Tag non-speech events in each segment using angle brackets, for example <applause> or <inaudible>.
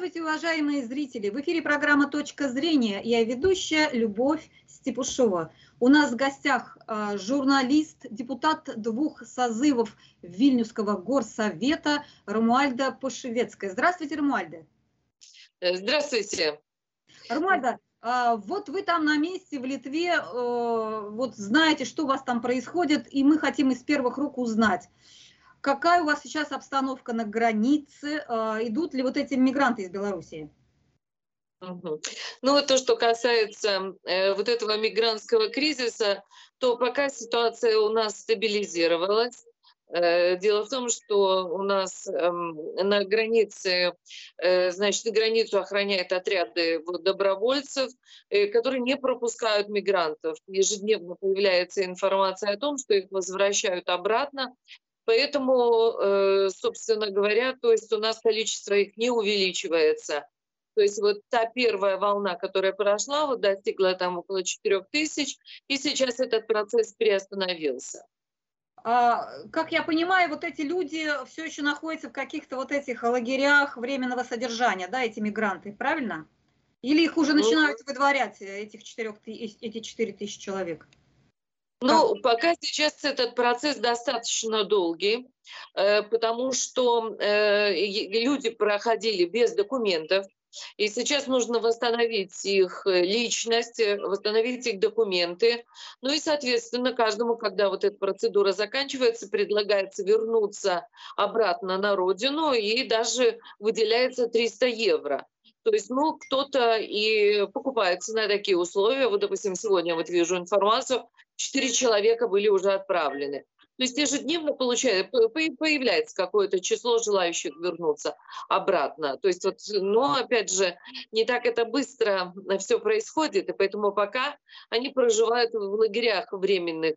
Здравствуйте, уважаемые зрители! В эфире программа «Точка зрения». Я ведущая Любовь Степушова. У нас в гостях э, журналист, депутат двух созывов Вильнюсского горсовета Рамуальда Пошевецкая. Здравствуйте, Рамуальда. Э, здравствуйте. Рамуальда, э, вот вы там на месте в Литве, э, вот знаете, что у вас там происходит, и мы хотим из первых рук узнать, Какая у вас сейчас обстановка на границе? А, идут ли вот эти мигранты из Белоруссии? Ну вот то, что касается э, вот этого мигрантского кризиса, то пока ситуация у нас стабилизировалась. Э, дело в том, что у нас э, на границе, э, значит, границу охраняют отряды вот, добровольцев, э, которые не пропускают мигрантов. Ежедневно появляется информация о том, что их возвращают обратно Поэтому, э, собственно говоря, то есть у нас количество их не увеличивается. То есть вот та первая волна, которая прошла, вот достигла там около 4 тысяч, и сейчас этот процесс приостановился. А, как я понимаю, вот эти люди все еще находятся в каких-то вот этих лагерях временного содержания, да, эти мигранты, правильно? Или их уже ну, начинают выдворять, этих 4, эти 4 тысячи человек? Ну, пока сейчас этот процесс достаточно долгий, э, потому что э, люди проходили без документов, и сейчас нужно восстановить их личность, восстановить их документы. Ну и, соответственно, каждому, когда вот эта процедура заканчивается, предлагается вернуться обратно на родину и даже выделяется 300 евро. То есть, ну, кто-то и покупается на такие условия. Вот, допустим, сегодня вот вижу информацию, четыре человека были уже отправлены. То есть ежедневно получается, появляется какое-то число желающих вернуться обратно. То есть вот, но опять же, не так это быстро все происходит, и поэтому пока они проживают в лагерях временных,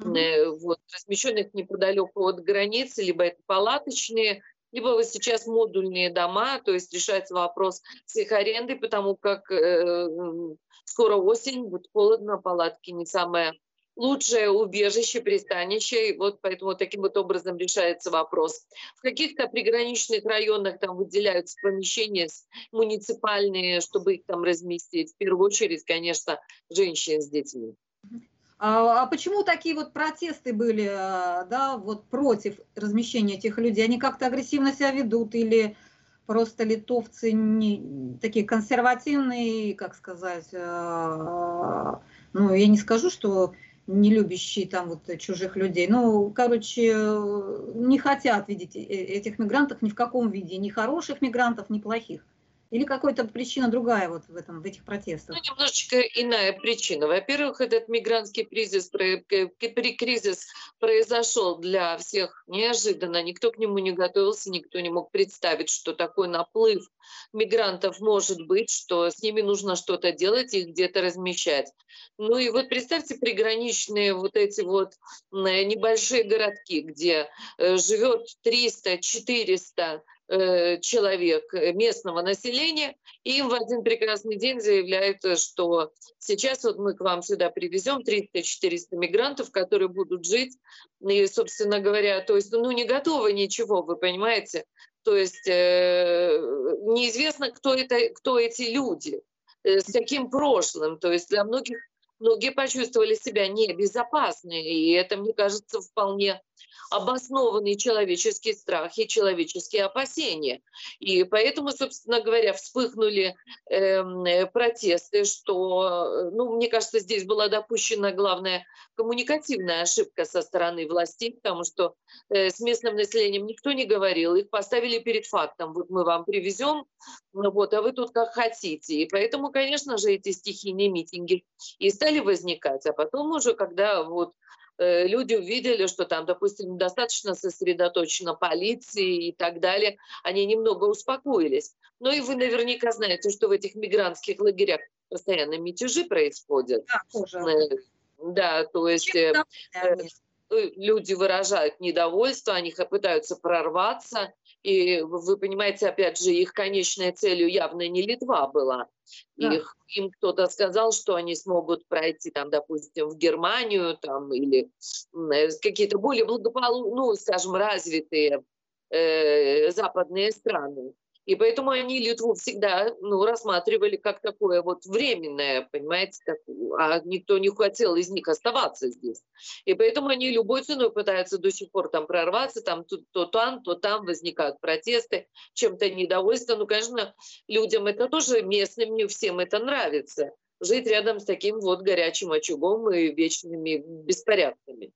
mm-hmm. вот, размещенных неподалеку от границы, либо это палаточные, либо вот сейчас модульные дома, то есть решается вопрос с их арендой, потому как э, скоро осень, будет холодно, палатки не самое лучшее убежище, пристанище. И вот поэтому таким вот образом решается вопрос. В каких-то приграничных районах там выделяются помещения муниципальные, чтобы их там разместить. В первую очередь, конечно, женщин с детьми. А, а почему такие вот протесты были, а, да, вот против размещения этих людей? Они как-то агрессивно себя ведут или просто литовцы не, такие консервативные, как сказать, а, ну, я не скажу, что не любящие там вот чужих людей. Ну, короче, не хотят видеть э, этих мигрантов ни в каком виде, ни хороших мигрантов, ни плохих. Или какая-то причина другая вот в, этом, в этих протестах? Ну, немножечко иная причина. Во-первых, этот мигрантский кризис, кризис произошел для всех неожиданно. Никто к нему не готовился, никто не мог представить, что такой наплыв мигрантов может быть, что с ними нужно что-то делать, их где-то размещать. Ну и вот представьте приграничные вот эти вот небольшие городки, где э, живет 300-400 Э, человек э, местного населения, и им в один прекрасный день заявляют, что сейчас вот мы к вам сюда привезем 300-400 мигрантов, которые будут жить, и, собственно говоря, то есть, ну, не готовы ничего, вы понимаете, то есть э, неизвестно, кто, это, кто эти люди, э, с каким прошлым, то есть для многих многие почувствовали себя небезопасно, и это, мне кажется, вполне обоснованный человеческий страх и человеческие опасения. И поэтому, собственно говоря, вспыхнули э, протесты, что, ну, мне кажется, здесь была допущена главная коммуникативная ошибка со стороны властей, потому что э, с местным населением никто не говорил, их поставили перед фактом, вот мы вам привезем, вот, а вы тут как хотите. И поэтому, конечно же, эти стихийные митинги и стали возникать, а потом уже, когда вот Э, люди увидели, что там, допустим, достаточно сосредоточена полиции и так далее, они немного успокоились. Но и вы наверняка знаете, что в этих мигрантских лагерях постоянно мятежи происходят. Да, тоже. Э, да, то есть э, люди выражают недовольство, они пытаются прорваться, и вы понимаете, опять же, их конечной целью явно не Литва была. Да. Их, им кто-то сказал, что они смогут пройти, там, допустим, в Германию там, или э, какие-то более благополучные, ну, скажем, развитые э, западные страны. И поэтому они Литву всегда ну, рассматривали как такое вот временное, понимаете, как, а никто не хотел из них оставаться здесь. И поэтому они любой ценой пытаются до сих пор там прорваться, там то, то там, то там возникают протесты, чем-то недовольство. Ну, конечно, людям это тоже местным, не всем это нравится. Жить рядом с таким вот горячим очагом и вечными беспорядками.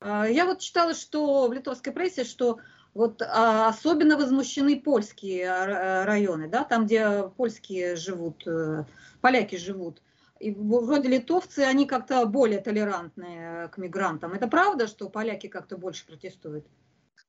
А, я вот читала, что в литовской прессе, что вот а, особенно возмущены польские а, районы, да, там, где польские живут, э, поляки живут. И вроде литовцы, они как-то более толерантные к мигрантам. Это правда, что поляки как-то больше протестуют?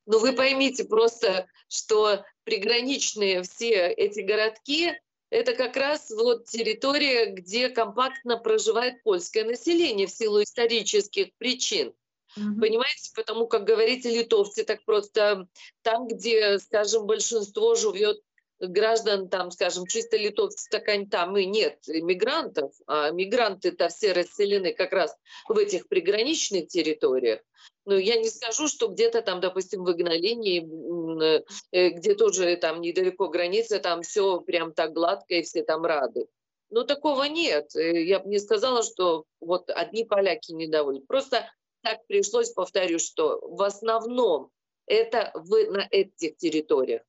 Ну, вы поймите просто, что приграничные все эти городки, это как раз вот территория, где компактно проживает польское население в силу исторических причин. Угу. Понимаете, потому как говорите литовцы, так просто там, где, скажем, большинство живет граждан, там, скажем, чисто литовцы, так они там и нет мигрантов, а мигранты-то все расселены как раз в этих приграничных территориях. Ну, я не скажу, что где-то там, допустим, в Игналении, э, где тоже там недалеко граница, там все прям так гладко и все там рады. Но такого нет. Э, я бы не сказала, что вот одни поляки недовольны. Просто так пришлось, повторю, что в основном это в, на этих территориях.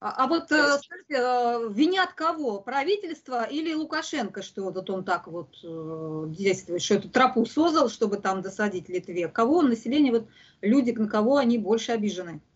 А, а вот э, скажите, э, винят кого? Правительство или Лукашенко, что вот он так вот э, действует, что эту тропу создал, чтобы там досадить Литве? Кого население, вот люди, на кого они больше обижены? <clears throat>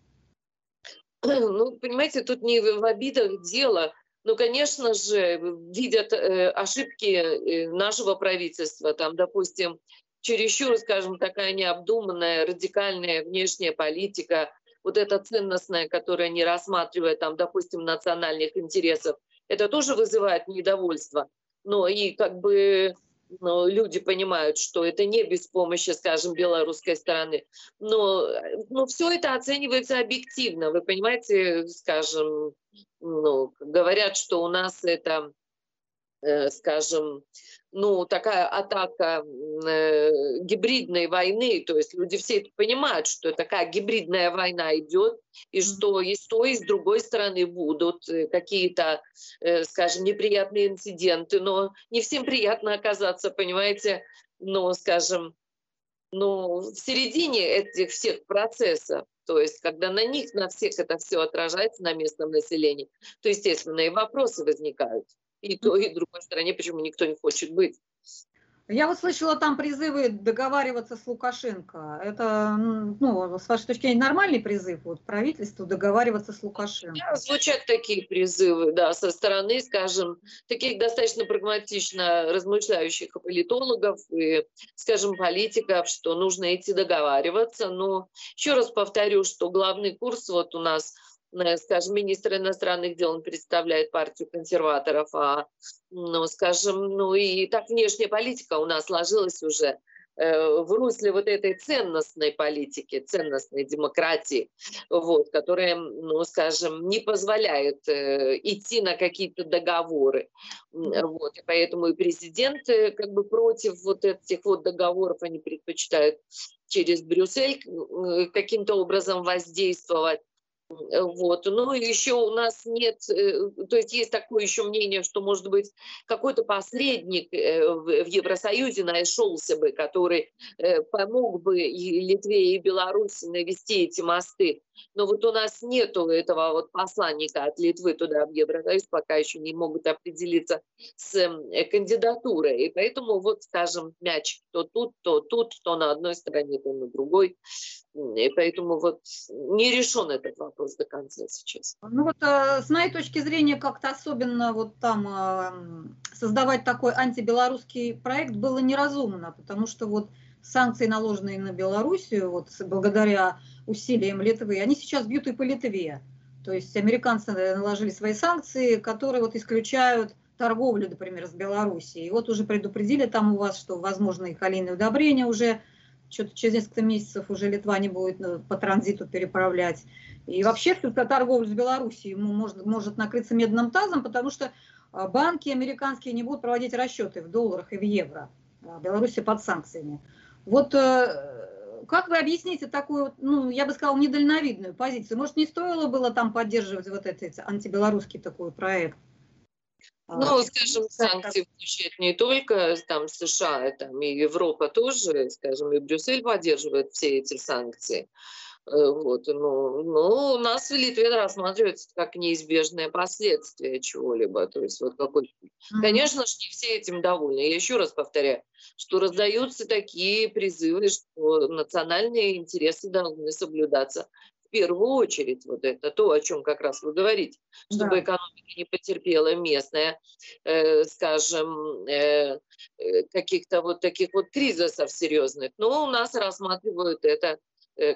Ну, понимаете, тут не в обидах дело. Ну, конечно же, видят э, ошибки э, нашего правительства. Там, допустим, чересчур, скажем, такая необдуманная, радикальная внешняя политика, вот эта ценностная, которая не рассматривает, там, допустим, национальных интересов, это тоже вызывает недовольство. Но и как бы ну, люди понимают, что это не без помощи, скажем, белорусской стороны. Но, но все это оценивается объективно. Вы понимаете, скажем, ну, говорят, что у нас это скажем, ну, такая атака э, гибридной войны, то есть люди все это понимают, что такая гибридная война идет, и что и с той, и с другой стороны будут э, какие-то, э, скажем, неприятные инциденты, но не всем приятно оказаться, понимаете, ну, скажем, ну, в середине этих всех процессов, то есть когда на них, на всех это все отражается, на местном населении, то, естественно, и вопросы возникают и той, и другой стороне, почему никто не хочет быть. Я вот слышала там призывы договариваться с Лукашенко. Это, ну, с вашей точки зрения, нормальный призыв вот, правительству договариваться с Лукашенко? Да, звучат такие призывы, да, со стороны, скажем, таких достаточно прагматично размышляющих политологов и, скажем, политиков, что нужно идти договариваться. Но еще раз повторю, что главный курс вот у нас – скажем, министр иностранных дел, он представляет партию консерваторов, а, ну, скажем, ну и так внешняя политика у нас сложилась уже э, в русле вот этой ценностной политики, ценностной демократии, вот, которая, ну, скажем, не позволяет э, идти на какие-то договоры. Вот, и поэтому и президент э, как бы против вот этих вот договоров, они предпочитают через Брюссель э, каким-то образом воздействовать. Вот. Ну, еще у нас нет, э, то есть есть такое еще мнение, что, может быть, какой-то посредник э, в Евросоюзе нашелся бы, который э, помог бы и Литве, и Беларуси навести эти мосты. Но вот у нас нету этого вот посланника от Литвы туда в Евросоюз, пока еще не могут определиться с кандидатурой. И поэтому вот, скажем, мяч то тут, то тут, то на одной стороне, то на другой. И поэтому вот не решен этот вопрос до конца сейчас. Ну вот э, с моей точки зрения как-то особенно вот там э, создавать такой антибелорусский проект было неразумно, потому что вот санкции, наложенные на Белоруссию, вот благодаря усилиям Литвы, они сейчас бьют и по Литве. То есть американцы наложили свои санкции, которые вот исключают торговлю, например, с Белоруссией. И вот уже предупредили там у вас, что возможно калийные удобрения уже что-то через несколько месяцев уже Литва не будет ну, по транзиту переправлять. И вообще торговля с Белоруссией может, может накрыться медным тазом, потому что а, банки американские не будут проводить расчеты в долларах и в евро. А Беларусь под санкциями. Вот э, как вы объясните такую, ну, я бы сказала, недальновидную позицию? Может, не стоило было там поддерживать вот этот антибелорусский такой проект? Ну, скажем, санкции включают не только там США, там и Европа тоже, скажем, и Брюссель поддерживает все эти санкции. Э, вот, ну, ну, у нас в Литве рассматривается как неизбежное последствие чего-либо. То есть вот какой... Mm-hmm. Конечно же, не все этим довольны. Я еще раз повторяю, что раздаются такие призывы, что национальные интересы должны соблюдаться в первую очередь. Вот это то, о чем как раз вы говорите, чтобы да. экономика не потерпела местная, э, скажем, э, э, каких-то вот таких вот кризисов серьезных. Но у нас рассматривают это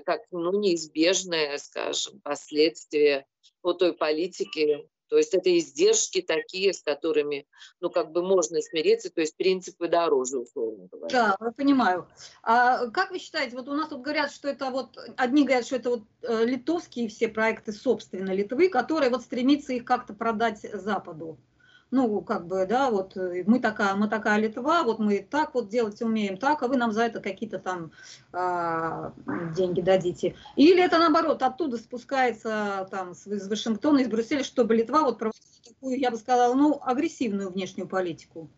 как ну, неизбежное, скажем, последствие вот той политики. То есть это издержки такие, с которыми, ну, как бы можно смириться, то есть принципы дороже, условно говоря. Да, я понимаю. А как вы считаете, вот у нас тут говорят, что это вот, одни говорят, что это вот э, литовские все проекты, собственно, Литвы, которые вот стремятся их как-то продать Западу ну, как бы, да, вот э, мы такая, мы такая Литва, вот мы так вот делать умеем, так, а вы нам за это какие-то там а, деньги дадите. Или это наоборот, оттуда спускается там из Вашингтона, из Брюсселя, чтобы Литва вот проводила такую, я бы сказала, ну, агрессивную внешнюю политику.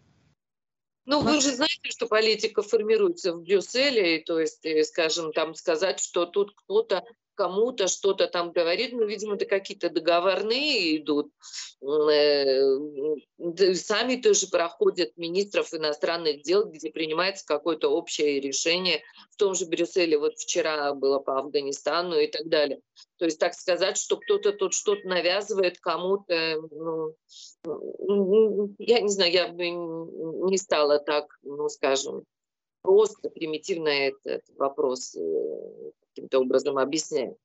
Ну, вы же знаете, что политика формируется в Брюсселе, то есть, э, скажем, там сказать, что тут кто-то кому-то что-то там говорит, ну, видимо, это какие-то договорные идут. Э, сами тоже проходят министров иностранных дел, где принимается какое-то общее решение. В том же Брюсселе вот вчера было по Афганистану и так далее. То есть так сказать, что кто-то тут что-то навязывает кому-то, ну, я не знаю, я бы не стала так, ну, скажем, просто примитивно этот вопрос э, каким-то образом объясняем.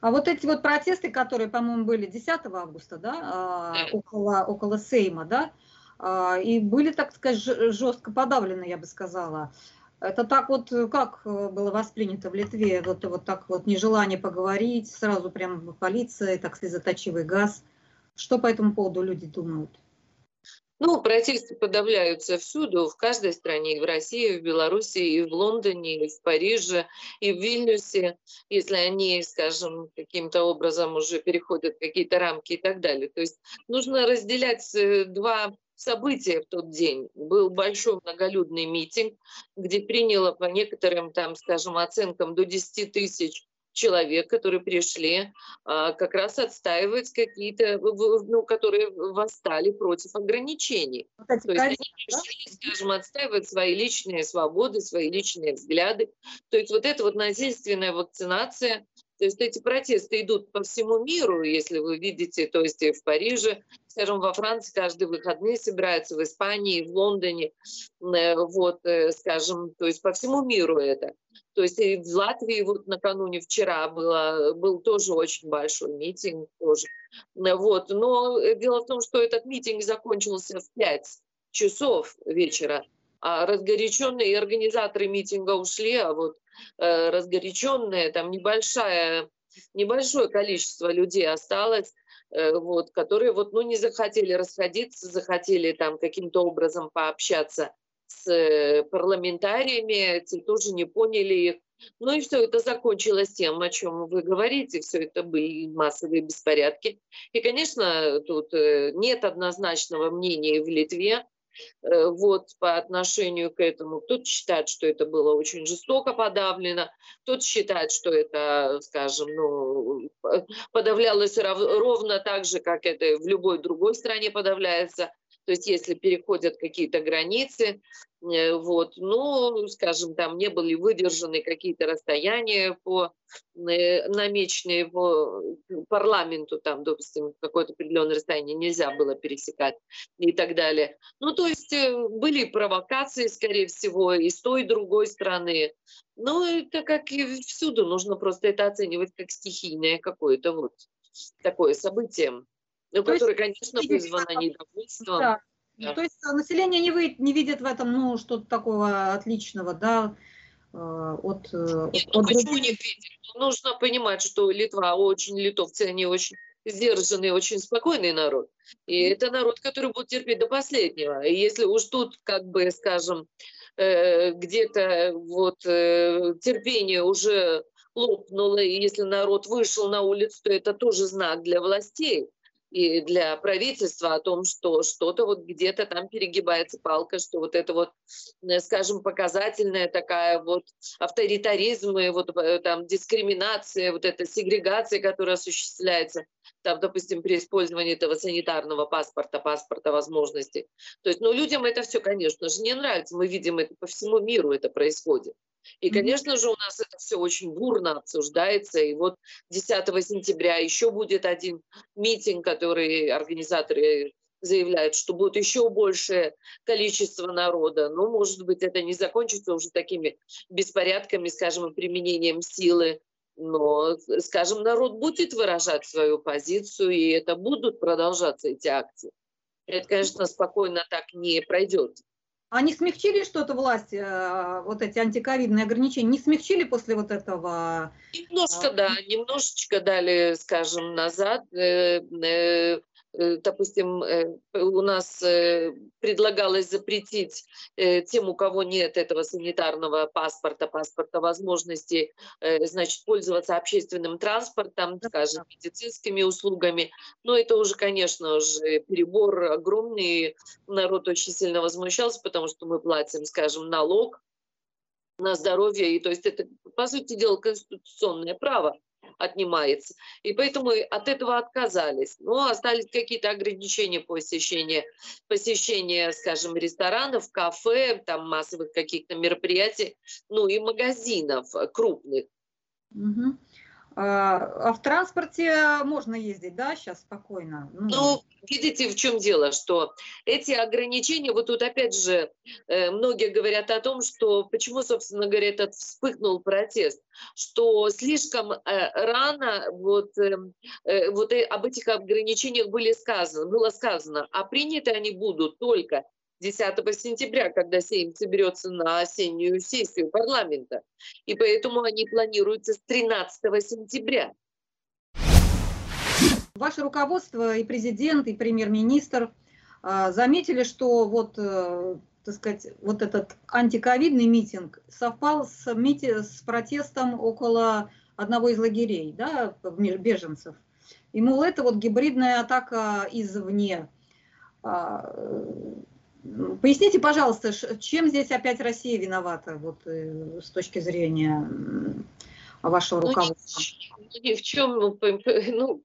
А вот эти вот протесты, которые, по-моему, были 10 августа, да, а, около, около Сейма, да, а, и были, так сказать, жестко подавлены, я бы сказала. Это так вот, как было воспринято в Литве, вот, вот так вот нежелание поговорить, сразу прям полиция, так слезоточивый газ. Что по этому поводу люди думают? Ну, протесты подавляются всюду, в каждой стране, и в России, и в Беларуси, и в Лондоне, и в Париже, и в Вильнюсе, если они, скажем, каким-то образом уже переходят какие-то рамки и так далее. То есть нужно разделять э, два события в тот день. Был большой многолюдный митинг, где приняло по некоторым, там, скажем, оценкам до 10 тысяч человек, которые пришли а, как раз отстаивать какие-то, ну, которые восстали против ограничений. Вот То есть они пришли, скажем, отстаивать свои личные свободы, свои личные взгляды. То есть вот эта вот насильственная вакцинация, то есть эти протесты идут по всему миру, если вы видите, то есть и в Париже, скажем, во Франции каждые выходные собираются, в Испании, в Лондоне, э, вот, э, скажем, то есть по всему миру это. То есть и в Латвии вот накануне вчера было, был тоже очень большой митинг тоже. Вот. Но дело в том, что этот митинг закончился в 5 часов вечера, а разгоряченные организаторы митинга ушли, а вот э, разгоряченные, там небольшая, небольшое количество людей осталось, э, вот, которые вот, ну, не захотели расходиться, захотели там каким-то образом пообщаться с э, парламентариями, эти тоже не поняли их. Ну и все это закончилось тем, о чем вы говорите, все это были массовые беспорядки. И, конечно, тут э, нет однозначного мнения в Литве, вот по отношению к этому. Кто-то считает, что это было очень жестоко подавлено, кто-то считает, что это, скажем, ну, подавлялось ровно так же, как это в любой другой стране подавляется. То есть если переходят какие-то границы, э, вот, ну, скажем, там не были выдержаны какие-то расстояния по э, намеченные по парламенту, там, допустим, какое-то определенное расстояние нельзя было пересекать и так далее. Ну, то есть э, были провокации, скорее всего, и с той, и другой стороны. Ну, это как и всюду, нужно просто это оценивать как стихийное какое-то вот такое событие. Ну, то которое, конечно, вызвано недовольством. Да. Да. То есть население не, вы, не видит в этом ну, что-то такого отличного, да, от, э, Нет, ну, от почему других... не видит? Нужно понимать, что Литва очень, литовцы, они очень сдержанный, очень спокойный народ. И это народ, который будет терпеть до последнего. И если уж тут, как бы, скажем, где-то вот терпение уже лопнуло, и если народ вышел на улицу, то это тоже знак для властей и для правительства о том, что что-то вот где-то там перегибается палка, что вот это вот, э, скажем, показательная такая вот авторитаризм и вот э, там дискриминация, вот эта сегрегация, которая осуществляется там, допустим, при использовании этого санитарного паспорта, паспорта возможностей. То есть, ну, людям это все, конечно же, не нравится. Мы видим это по всему миру, это происходит. И, конечно же, у нас это все очень бурно обсуждается. И вот 10 сентября еще будет один митинг, который организаторы заявляют, что будет еще большее количество народа. Ну, может быть, это не закончится уже такими беспорядками, скажем, применением силы. Но, скажем, народ будет выражать свою позицию, и это будут продолжаться эти акции. Это, конечно, спокойно так не пройдет. Они смягчили что-то власти, э, вот эти антиковидные ограничения, не смягчили после вот этого? Немножко, а... да, немножечко дали, скажем, назад. Э, допустим, э, у нас э, предлагалось запретить тем, у кого нет этого санитарного паспорта, паспорта возможности, значит, пользоваться общественным транспортом, скажем, медицинскими услугами. Но это уже, конечно же, перебор огромный. Народ очень сильно возмущался, потому что мы платим, скажем, налог на здоровье. И то есть это, по сути дела, конституционное право отнимается. И поэтому от этого отказались. Но остались какие-то ограничения посещения, посещения, скажем, ресторанов, кафе, там массовых каких-то мероприятий, ну и магазинов крупных. Угу. А, а в транспорте можно ездить, да, сейчас спокойно? Ну, ну видите, в чем дело, что эти ограничения, вот тут опять же э, многие говорят о том, что почему, собственно говоря, этот вспыхнул протест, что слишком э, рано вот, э, вот об этих ограничениях были сказано, было сказано, а приняты они будут только 10 сентября, когда Сейм соберется на осеннюю сессию парламента. И поэтому они планируются с 13 сентября. Ваше руководство и президент, и премьер-министр а, заметили, что вот, э, так сказать, вот этот антиковидный митинг совпал с, мити... с протестом около одного из лагерей, да, беженцев. И, мол, это вот гибридная атака извне. А, Поясните, пожалуйста, чем здесь опять Россия виновата вот, э, с точки зрения вашего ну, руководства? Ну, ни в чем, ну, ну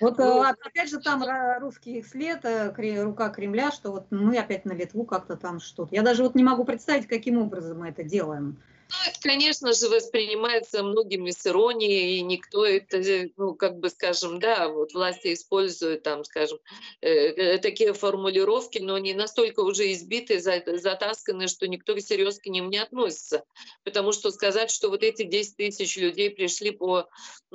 вот ну, опять же там русский след, э, рука Кремля, что вот мы опять на Литву как-то там что-то. Я даже вот не могу представить, каким образом мы это делаем. Ну, это, конечно же, воспринимается многими с иронией, и никто это, ну, как бы, скажем, да, вот власти используют там, скажем, э, э такие формулировки, но они настолько уже избиты, затасканы, что никто всерьез к ним не относится. Потому что сказать, что вот эти 10 тысяч людей пришли по,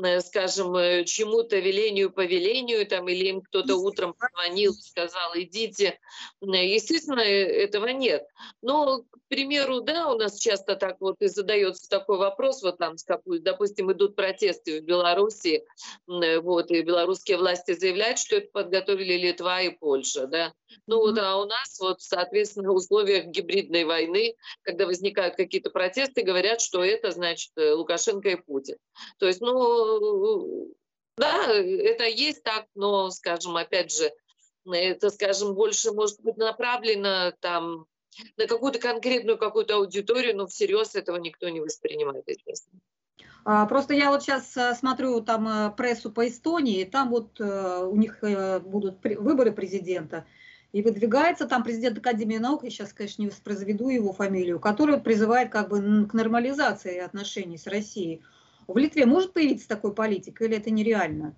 э, скажем, э, чему-то велению, повелению, там, или им кто-то утром позвонил сказал, идите, естественно, этого нет. Но, к примеру, да, у нас часто так вот и задается такой вопрос, вот там, допустим, идут протесты в Беларуси, э, вот, и белорусские власти заявляют, что это подготовили Литва и Польша, да. Ну вот, а у нас вот, соответственно, в условиях гибридной войны, когда возникают какие-то протесты, говорят, что это, значит, э, Лукашенко и Путин. То есть, ну, да, это есть так, но, скажем, опять же, это, скажем, больше может быть направлено там на какую-то конкретную какую-то аудиторию, но всерьез этого никто не воспринимает, естественно. А, просто я вот сейчас э, смотрю там э, прессу по Эстонии, там вот э, у них будут выборы президента, и выдвигается там президент Академии наук, я сейчас, конечно, не воспроизведу его фамилию, который призывает как бы к нормализации отношений с Россией. В Литве может появиться такой политик или это нереально?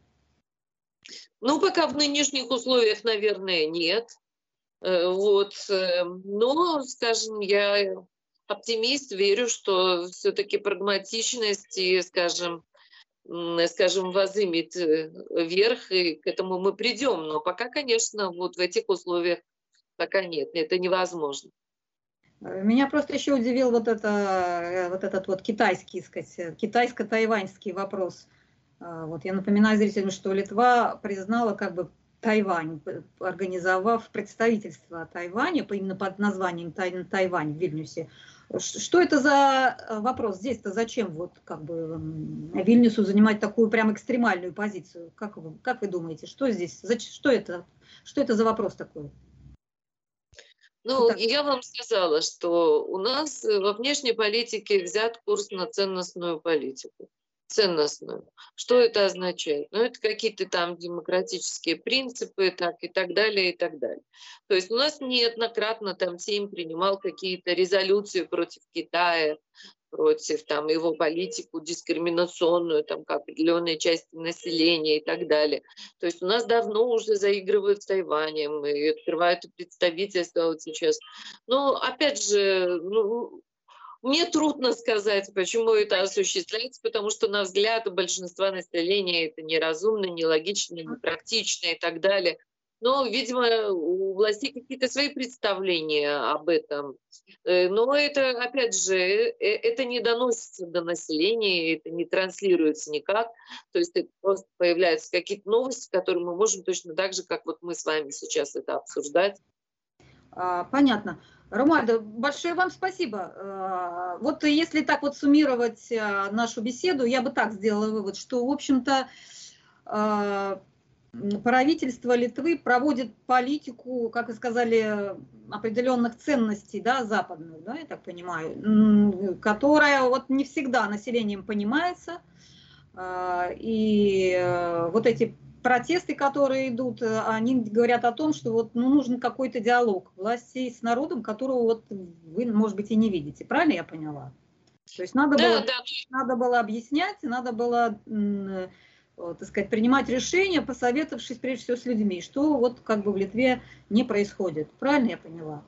Ну, пока в нынешних условиях, наверное, нет. Э, вот. Э, но, скажем, я оптимист, верю, что все-таки прагматичность и, скажем, скажем, возымет э, вверх, и к этому мы придем. Но пока, конечно, вот в этих условиях пока нет, это невозможно. Меня просто еще удивил вот, это, вот этот вот китайский, сказать, китайско-тайваньский вопрос. Вот я напоминаю зрителям, что Литва признала как бы Тайвань, организовав представительство Тайваня, именно под названием Тайвань в Вильнюсе. Что это за э, вопрос здесь-то? Зачем вот как бы Вильнюсу занимать такую прям экстремальную позицию? Как вы, как вы думаете, что здесь, что это, что это за вопрос такой? Ну, я вам сказала, что у нас во внешней политике взят курс на ценностную политику ценностную. Что это означает? Ну, это какие-то там демократические принципы так, и так далее, и так далее. То есть у нас неоднократно там Сейм принимал какие-то резолюции против Китая, против там, его политику дискриминационную там, к определенной части населения и так далее. То есть у нас давно уже заигрывают с Тайванем и открывают представительство вот сейчас. Но опять же, ну, мне трудно сказать, почему это осуществляется, потому что, на взгляд большинства населения, это неразумно, нелогично, непрактично и так далее. Но, видимо, у властей какие-то свои представления об этом. Э, но это, опять же, э, это не доносится до населения, это не транслируется никак. То есть это просто появляются какие-то новости, которые мы можем точно так же, как вот мы с вами сейчас это обсуждать. А, понятно. Ромальда, большое вам спасибо. А, вот если так вот суммировать а, нашу беседу, я бы так сделала вывод, что, в общем-то, а, правительство Литвы проводит политику, как и сказали, определенных ценностей, да, западных, да, я так понимаю, которая вот не всегда населением понимается, и э, вот эти протесты, которые идут, э, они говорят о том, что вот ну, нужен какой-то диалог властей с народом, которого вот вы, может быть, и не видите. Правильно я поняла? То есть надо, да, было, да. надо было объяснять, надо было, э, так сказать, принимать решения, посоветовавшись прежде всего с людьми, что вот как бы в Литве не происходит. Правильно я поняла?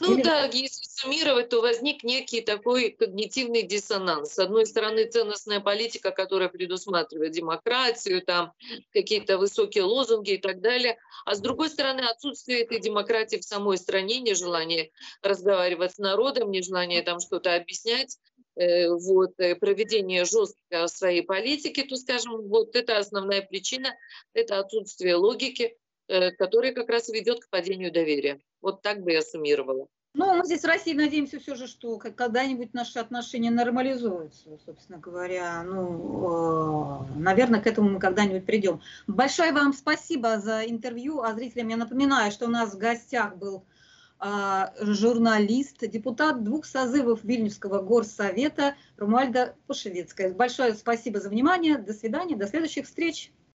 Ну Или... да, если суммировать, то возник некий такой когнитивный диссонанс. С одной стороны, ценностная политика, которая предусматривает демократию, там какие-то высокие лозунги и так далее, а с другой стороны, отсутствие этой демократии в самой стране, нежелание разговаривать с народом, нежелание там что-то объяснять, э, вот, э, проведение жесткой своей политики, то, скажем, вот это основная причина, это отсутствие логики, Э, который как раз ведет к падению доверия. Вот так бы я суммировала. Ну, мы здесь в России надеемся все же, что когда-нибудь наши отношения нормализуются, собственно говоря. Ну, э, наверное, к этому мы когда-нибудь придем. Большое вам спасибо за интервью. А зрителям я напоминаю, что у нас в гостях был э, журналист, депутат двух созывов Вильнюсского горсовета Румальда Пушевицкая. Большое спасибо за внимание. До свидания, до следующих встреч.